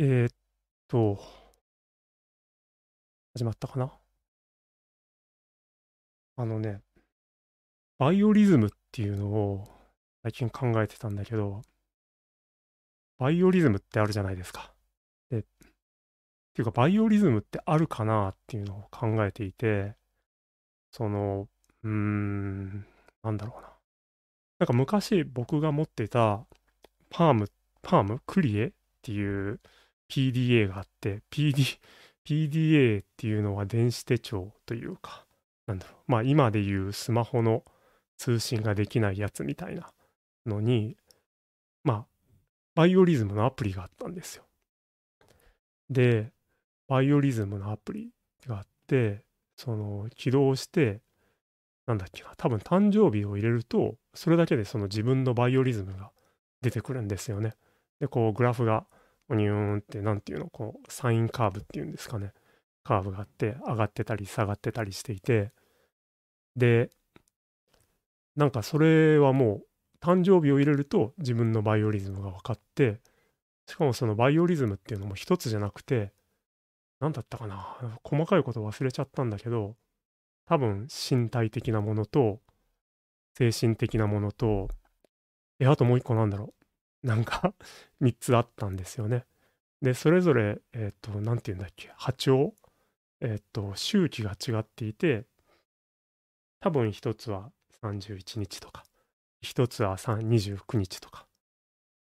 えーっと、始まったかな？あのね、バイオリズムっていうのを最近考えてたんだけど、バイオリズムってあるじゃないですか。で、っていうか、バイオリズムってあるかなっていうのを考えていて、その、うーん、なんだろうな。なんか昔僕が持ってたパーム、パーム？クリエっていう PDA があって、PD、PDA っていうのは電子手帳というか、なんだろう、まあ今でいうスマホの通信ができないやつみたいなのに、まあ、バイオリズムのアプリがあったんですよ。で、バイオリズムのアプリがあって、その起動して、なんだっけな、多分誕生日を入れると、それだけでその自分のバイオリズムが出てくるんですよね。で、こうグラフがオニューンって、なんていうの、こう、サインカーブっていうんですかね。カーブがあって、上がってたり下がってたりしていて、で、なんかそれはもう、誕生日を入れると自分のバイオリズムが分かって、しかもそのバイオリズムっていうのも一つじゃなくて、何だったかな細かいこと忘れちゃったんだけど、多分身体的なものと、精神的なものと、え、あともう一個なんだろう。なんか 3つあったんですよね。で、それぞれ、えっ、ー、と、なんて言うんだっけ、波長、えっ、ー、と、周期が違っていて、多分1つは31日とか、1つは29日とか、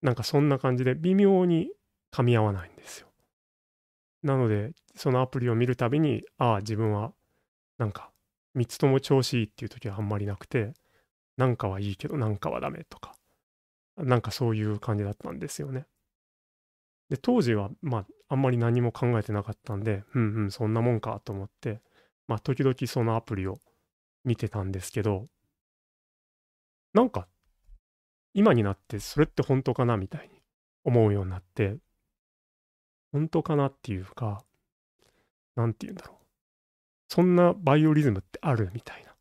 なんかそんな感じで微妙に噛み合わないんですよ。なので、そのアプリを見るたびに、ああ、自分はなんか3つとも調子いいっていう時はあんまりなくて、なんかはいいけどなんかはダメとか、なんかそういう感じだったんですよね。で、当時は、まあ、あんまり何も考えてなかったんで、うんうん、そんなもんかと思って、まあ、時々そのアプリを見てたんですけど、なんか、今になってそれって本当かなみたいに思うようになって、本当かなっていうか、なんて言うんだろう。そんなバイオリズムってあるみたいな。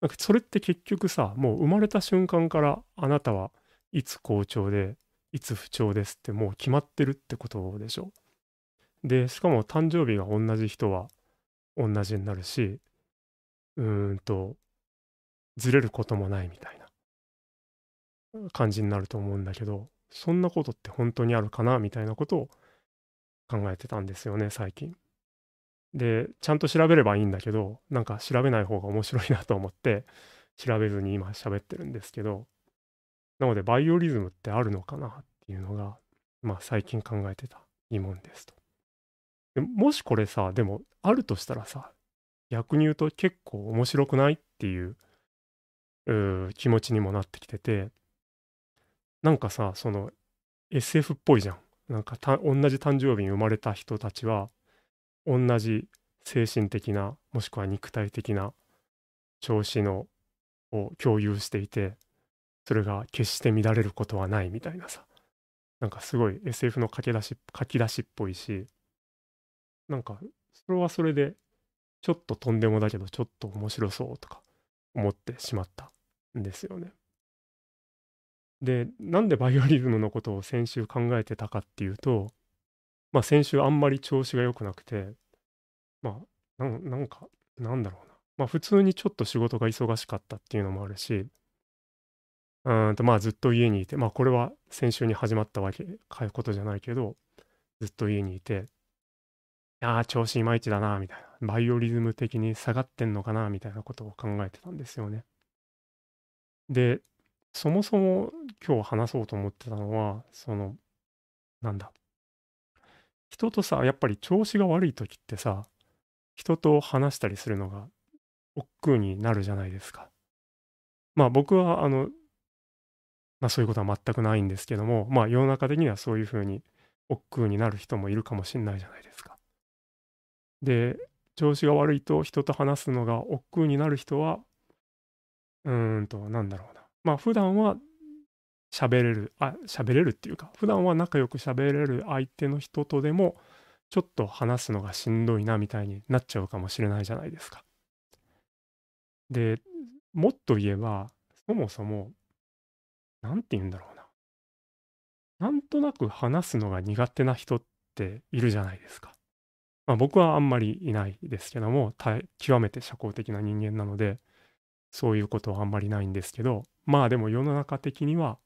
なんかそれって結局さ、もう生まれた瞬間からあなたはいつ好調で、いつ不調ですってもう決まってるってことでしょ？で、しかも誕生日が同じ人は同じになるし、うーんと、ずれることもないみたいな感じになると思うんだけど、そんなことって本当にあるかなみたいなことを考えてたんですよね、最近。で、ちゃんと調べればいいんだけど、なんか調べない方が面白いなと思って、調べずに今喋ってるんですけど、なので、バイオリズムってあるのかなっていうのが、まあ、最近考えてた疑問ですと。でもしこれさ、でも、あるとしたらさ、逆に言うと結構面白くないっていう気持ちにもなってきてて、なんかさ、その SF っぽいじゃん。なんか同じ誕生日に生まれた人たちは、同じ精神的な、もしくは肉体的な調子のを共有していて、それが決して乱れることはないみたいなさ。なんかすごい SF の書き出し書き出しっぽいし。なんかそれはそれでちょっととんでもだけどちょっと面白そうとか思ってしまったんですよね。でなんでバイオリズムのことを先週考えてたかっていうとまあ先週あんまり調子が良くなくてまあなんかなんだろうな。まあ普通にちょっと仕事が忙しかったっていうのもあるしうんとまあずっと家にいて、まあこれは先週に始まったわけ、かうことじゃないけど、ずっと家にいて、いやー、調子いまいちだな、みたいな。バイオリズム的に下がってんのかな、みたいなことを考えてたんですよね。で、そもそも今日話そうと思ってたのは、その、なんだ。人とさ、やっぱり調子が悪い時ってさ、人と話したりするのが億劫になるじゃないですか。まあ僕はあのまあ、そういうことは全くないんですけども、まあ、世の中的にはそういうふうに億劫になる人もいるかもしれないじゃないですか。で、調子が悪いと人と話すのが億劫になる人は、うーんと、なんだろうな。まあ、普段は喋れる、あ、喋れるっていうか、普段は仲良く喋れる相手の人とでも、ちょっと話すのがしんどいなみたいになっちゃうかもしれないじゃないですか。で、もっと言えば、そもそもなんて言うんだろうな。なんとなく話すのが苦手な人っているじゃないですか。まあ、僕はあんまりいないですけども、極めて社交的な人間なので、そういうことはあんまりないんですけど、まあでも世の中的には、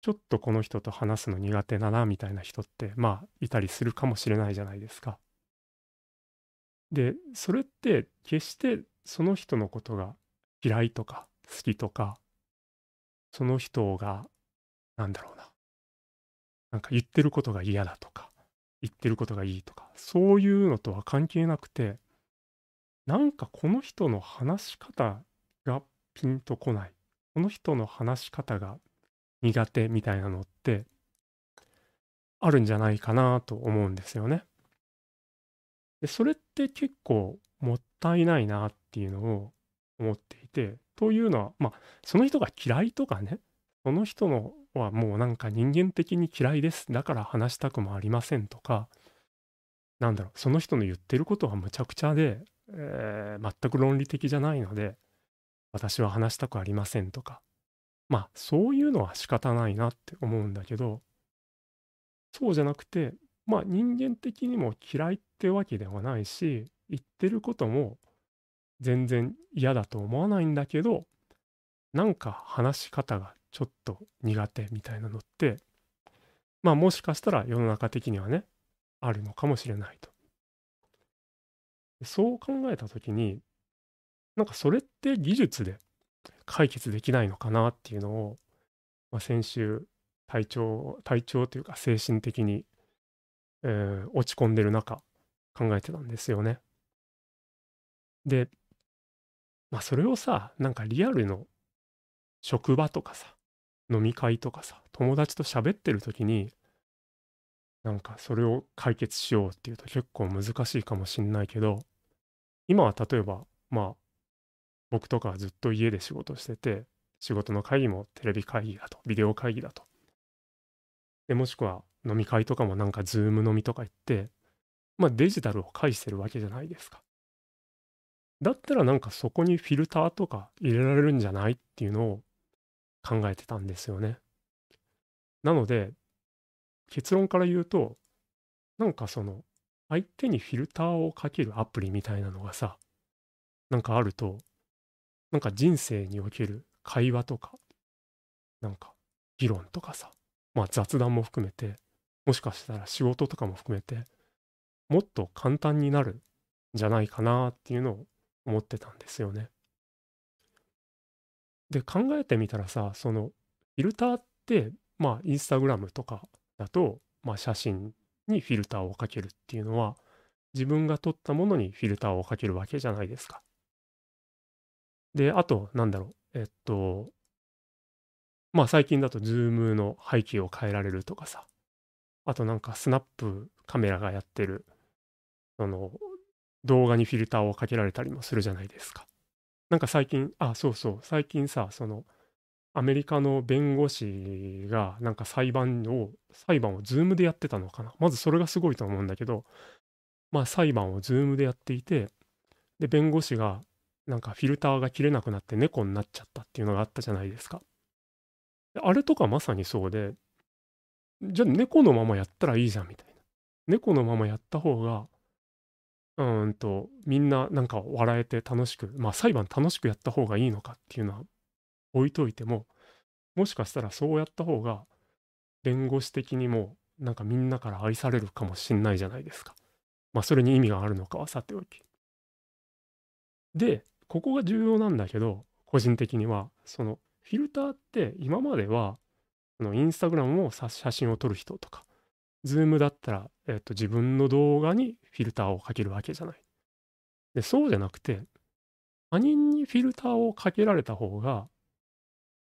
ちょっとこの人と話すの苦手だなみたいな人って、まあいたりするかもしれないじゃないですか。で、それって決してその人のことが嫌いとか好きとか、その人が、なんだろうな、なんか言ってることが嫌だとか、言ってることがいいとか、そういうのとは関係なくて、なんかこの人の話し方がピンとこない。この人の話し方が苦手みたいなのってあるんじゃないかなと思うんですよね。で、それって結構もったいないなっていうのを思っていて、というのは、まあ、その人が嫌いとかね、その人のはもうなんか人間的に嫌いです。だから話したくもありませんとか、なんだろう、その人の言ってることはむちゃくちゃで、えー、全く論理的じゃないので、私は話したくありませんとか、まあ、そういうのは仕方ないなって思うんだけど、そうじゃなくて、まあ人間的にも嫌いってわけではないし、言ってることも全然嫌だと思わないんだけど、なんか話し方がちょっと苦手みたいなのって、まあもしかしたら世の中的にはね、あるのかもしれないと。そう考えた時に、なんかそれって技術で解決できないのかなっていうのを、まあ、先週体調体調というか精神的に、えー、落ち込んでる中考えてたんですよね。で、まあそれをさなんかリアルの職場とかさ飲み会とかさ友達と喋ってる時になんかそれを解決しようっていうと結構難しいかもしんないけど今は例えばまあ僕とかはずっと家で仕事してて、仕事の会議もテレビ会議だと、ビデオ会議だと。で、もしくは飲み会とかもなんかズーム飲みとか言って、まあデジタルを介してるわけじゃないですか。だったらなんかそこにフィルターとか入れられるんじゃないっていうのを考えてたんですよね。なので、結論から言うと、なんかその、相手にフィルターをかけるアプリみたいなのがさ、なんかあると、なんか人生における会話とか、なんか議論とかさ、まあ雑談も含めて、もしかしたら仕事とかも含めて、もっと簡単になるんじゃないかなっていうのを思ってたんですよね。で、考えてみたらさ、そのフィルターって、まあインスタグラムとかだと、まあ写真にフィルターをかけるっていうのは、自分が撮ったものにフィルターをかけるわけじゃないですか。で、あと、なんだろう、えっと、まあ最近だと Zoom の背景を変えられるとかさ、あとなんかスナップカメラがやってる、その動画にフィルターをかけられたりもするじゃないですか。なんか最近、あ、そうそう、最近さ、そのアメリカの弁護士がなんか裁判を、裁判を Zoom でやってたのかな。まずそれがすごいと思うんだけど、まあ裁判を Zoom でやっていて、で、弁護士がなんかフィルターが切れなくなって猫になっちゃったっていうのがあったじゃないですか。あれとかまさにそうで、じゃあ猫のままやったらいいじゃんみたいな。猫のままやった方が、うんと、みんななんか笑えて楽しく、まあ裁判楽しくやった方がいいのかっていうのは置いといても、もしかしたらそうやった方が、弁護士的にもなんかみんなから愛されるかもしんないじゃないですか。まあそれに意味があるのかはさておき。で、ここが重要なんだけど、個人的には、そのフィルターって今までは、そのインスタグラムを写真を撮る人とか、ズームだったら、えっと、自分の動画にフィルターをかけるわけじゃない。で、そうじゃなくて、他人にフィルターをかけられた方が、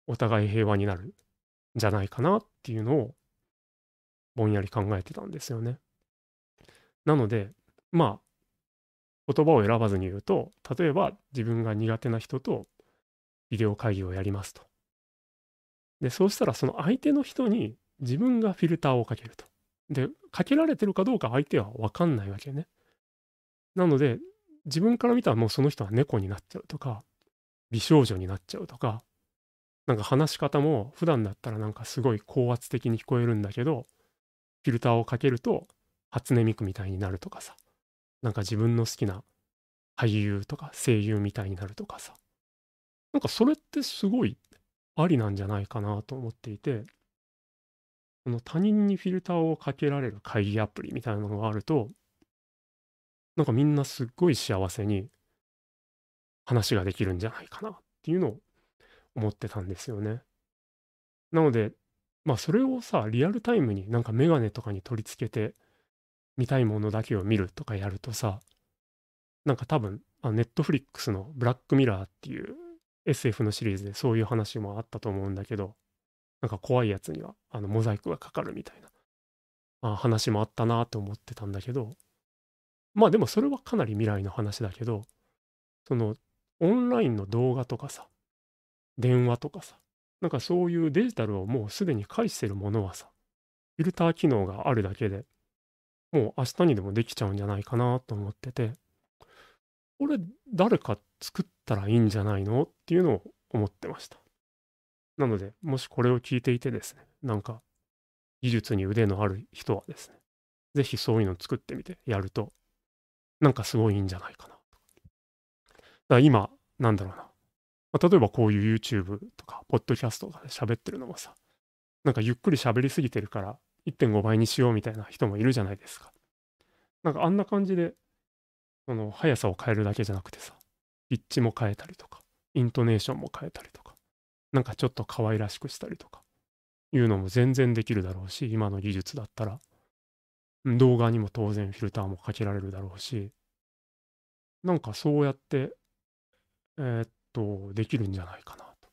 お互い平和になるんじゃないかなっていうのを、ぼんやり考えてたんですよね。なので、まあ、言葉を選ばずに言うと、例えば自分が苦手な人とビデオ会議をやりますと。で、そうしたらその相手の人に自分がフィルターをかけると。で、かけられてるかどうか相手は分かんないわけね。なので、自分から見たらもうその人は猫になっちゃうとか、美少女になっちゃうとか、なんか話し方も普段だったらなんかすごい高圧的に聞こえるんだけど、フィルターをかけると初音ミクみたいになるとかさ、なんか自分の好きな俳優とか声優みたいになるとかさ、なんかそれってすごいありなんじゃないかなと思っていて、その他人にフィルターをかけられる会議アプリみたいなのがあると、なんかみんなすっごい幸せに話ができるんじゃないかなっていうのを思ってたんですよね。なので、まあそれをさ、リアルタイムになんかメガネとかに取り付けて見たいものだけを見るとかやるとさ、なんか多分、ネットフリックスのブラックミラーっていう SF のシリーズでそういう話もあったと思うんだけど、なんか怖いやつにはあのモザイクがかかるみたいなあ話もあったなと思ってたんだけど、まあでもそれはかなり未来の話だけど、そのオンラインの動画とかさ、電話とかさ、なんかそういうデジタルをもうすでに介してるものはさ、フィルター機能があるだけでもう明日にでもできちゃうんじゃないかなと思ってて、これ誰か作ったらいいんじゃないのっていうのを思ってました。なので、もしこれを聞いていてですね、なんか技術に腕のある人はですね、ぜひそういうのを作ってみてやると、なんかすごいいいんじゃないかな。だ今、なんだろうな。まあ、例えばこういう YouTube とか、ポッドキャストとかで喋ってるのもさ、なんかゆっくり喋りすぎてるから、1.5倍にしようみたいな人もいるじゃないですか。なんかあんな感じで、その速さを変えるだけじゃなくてさ、ピッチも変えたりとか、イントネーションも変えたりとか、なんかちょっと可愛らしくしたりとか、いうのも全然できるだろうし、今の技術だったら、動画にも当然フィルターもかけられるだろうし、なんかそうやって、えー、っと、できるんじゃないかなと。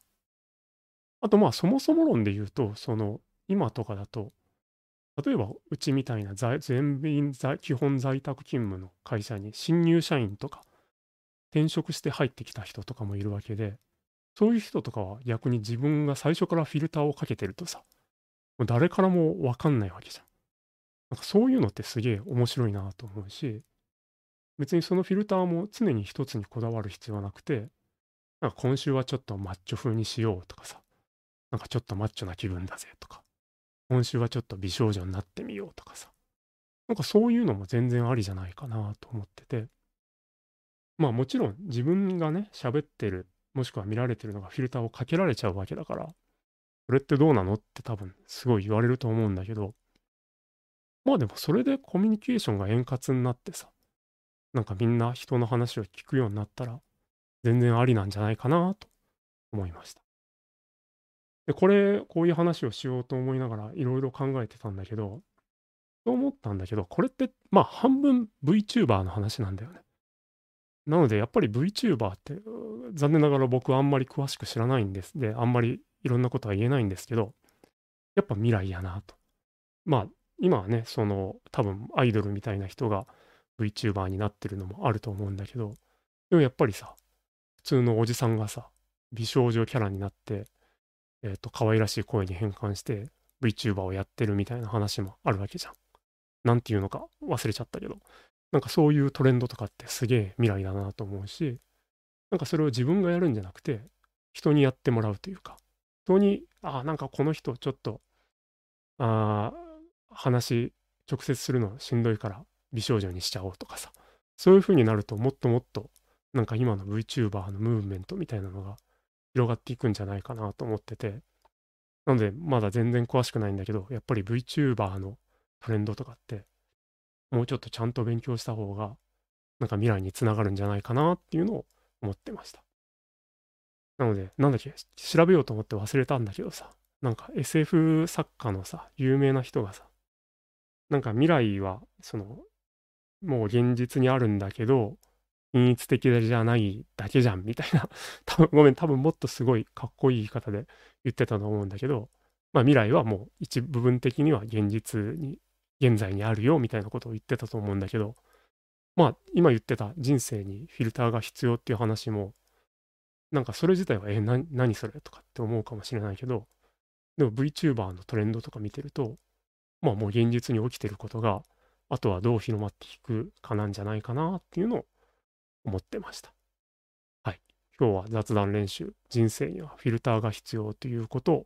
あとまあそもそも論で言うと、その今とかだと、例えばうちみたいな全員基本在宅勤務の会社に新入社員とか転職して入ってきた人とかもいるわけでそういう人とかは逆に自分が最初からフィルターをかけてるとさもう誰からも分かんないわけじゃん。なんかそういうのってすげえ面白いなと思うし別にそのフィルターも常に一つにこだわる必要はなくてなんか今週はちょっとマッチョ風にしようとかさなんかちょっとマッチョな気分だぜとか今週はちょっと美少女になってみようとかさ。なんかそういうのも全然ありじゃないかなと思ってて。まあもちろん自分がね、喋ってる、もしくは見られてるのがフィルターをかけられちゃうわけだから、それってどうなのって多分すごい言われると思うんだけど、まあでもそれでコミュニケーションが円滑になってさ、なんかみんな人の話を聞くようになったら、全然ありなんじゃないかなと思いました。で、これ、こういう話をしようと思いながらいろいろ考えてたんだけど、そう思ったんだけど、これって、まあ半分 VTuber の話なんだよね。なので、やっぱり VTuber って、残念ながら僕はあんまり詳しく知らないんです。で、あんまりいろんなことは言えないんですけど、やっぱ未来やなと。まあ、今はね、その、多分アイドルみたいな人が VTuber になってるのもあると思うんだけど、でもやっぱりさ、普通のおじさんがさ、美少女キャラになって、えっ、ー、と、可愛らしい声に変換して VTuber をやってるみたいな話もあるわけじゃん。なんていうのか忘れちゃったけど、なんかそういうトレンドとかってすげえ未来だなと思うし、なんかそれを自分がやるんじゃなくて、人にやってもらうというか、人に、ああ、なんかこの人ちょっと、ああ、話、直接するのしんどいから美少女にしちゃおうとかさ、そういう風になるともっともっと、なんか今の VTuber のムーブメントみたいなのが広がっていくんじゃないかなと思ってて、なので、まだ全然詳しくないんだけど、やっぱり VTuber のトレンドとかって、もうちょっとちゃんと勉強した方が、なんか未来につながるんじゃないかなっていうのを思ってました。なので、なんだっけ、調べようと思って忘れたんだけどさ、なんか SF 作家のさ、有名な人がさ、なんか未来は、その、もう現実にあるんだけど、均一的じゃないだけじゃんみたいな 多分ごめん多分もっとすごいかっこいい言い方で言ってたと思うんだけどまあ未来はもう一部分的には現実に現在にあるよみたいなことを言ってたと思うんだけどまあ今言ってた人生にフィルターが必要っていう話もなんかそれ自体はえな何それとかって思うかもしれないけどでも VTuber のトレンドとか見てるとまあもう現実に起きてることがあとはどう広まっていくかなんじゃないかなっていうのを思ってました。はい。今日は雑談練習、人生にはフィルターが必要ということを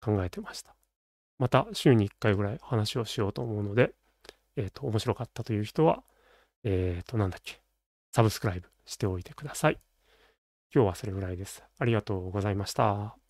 考えてました。また週に1回ぐらい話をしようと思うので、えっ、と、面白かったという人は、えっ、と、なんだっけ、サブスクライブしておいてください。今日はそれぐらいです。ありがとうございました。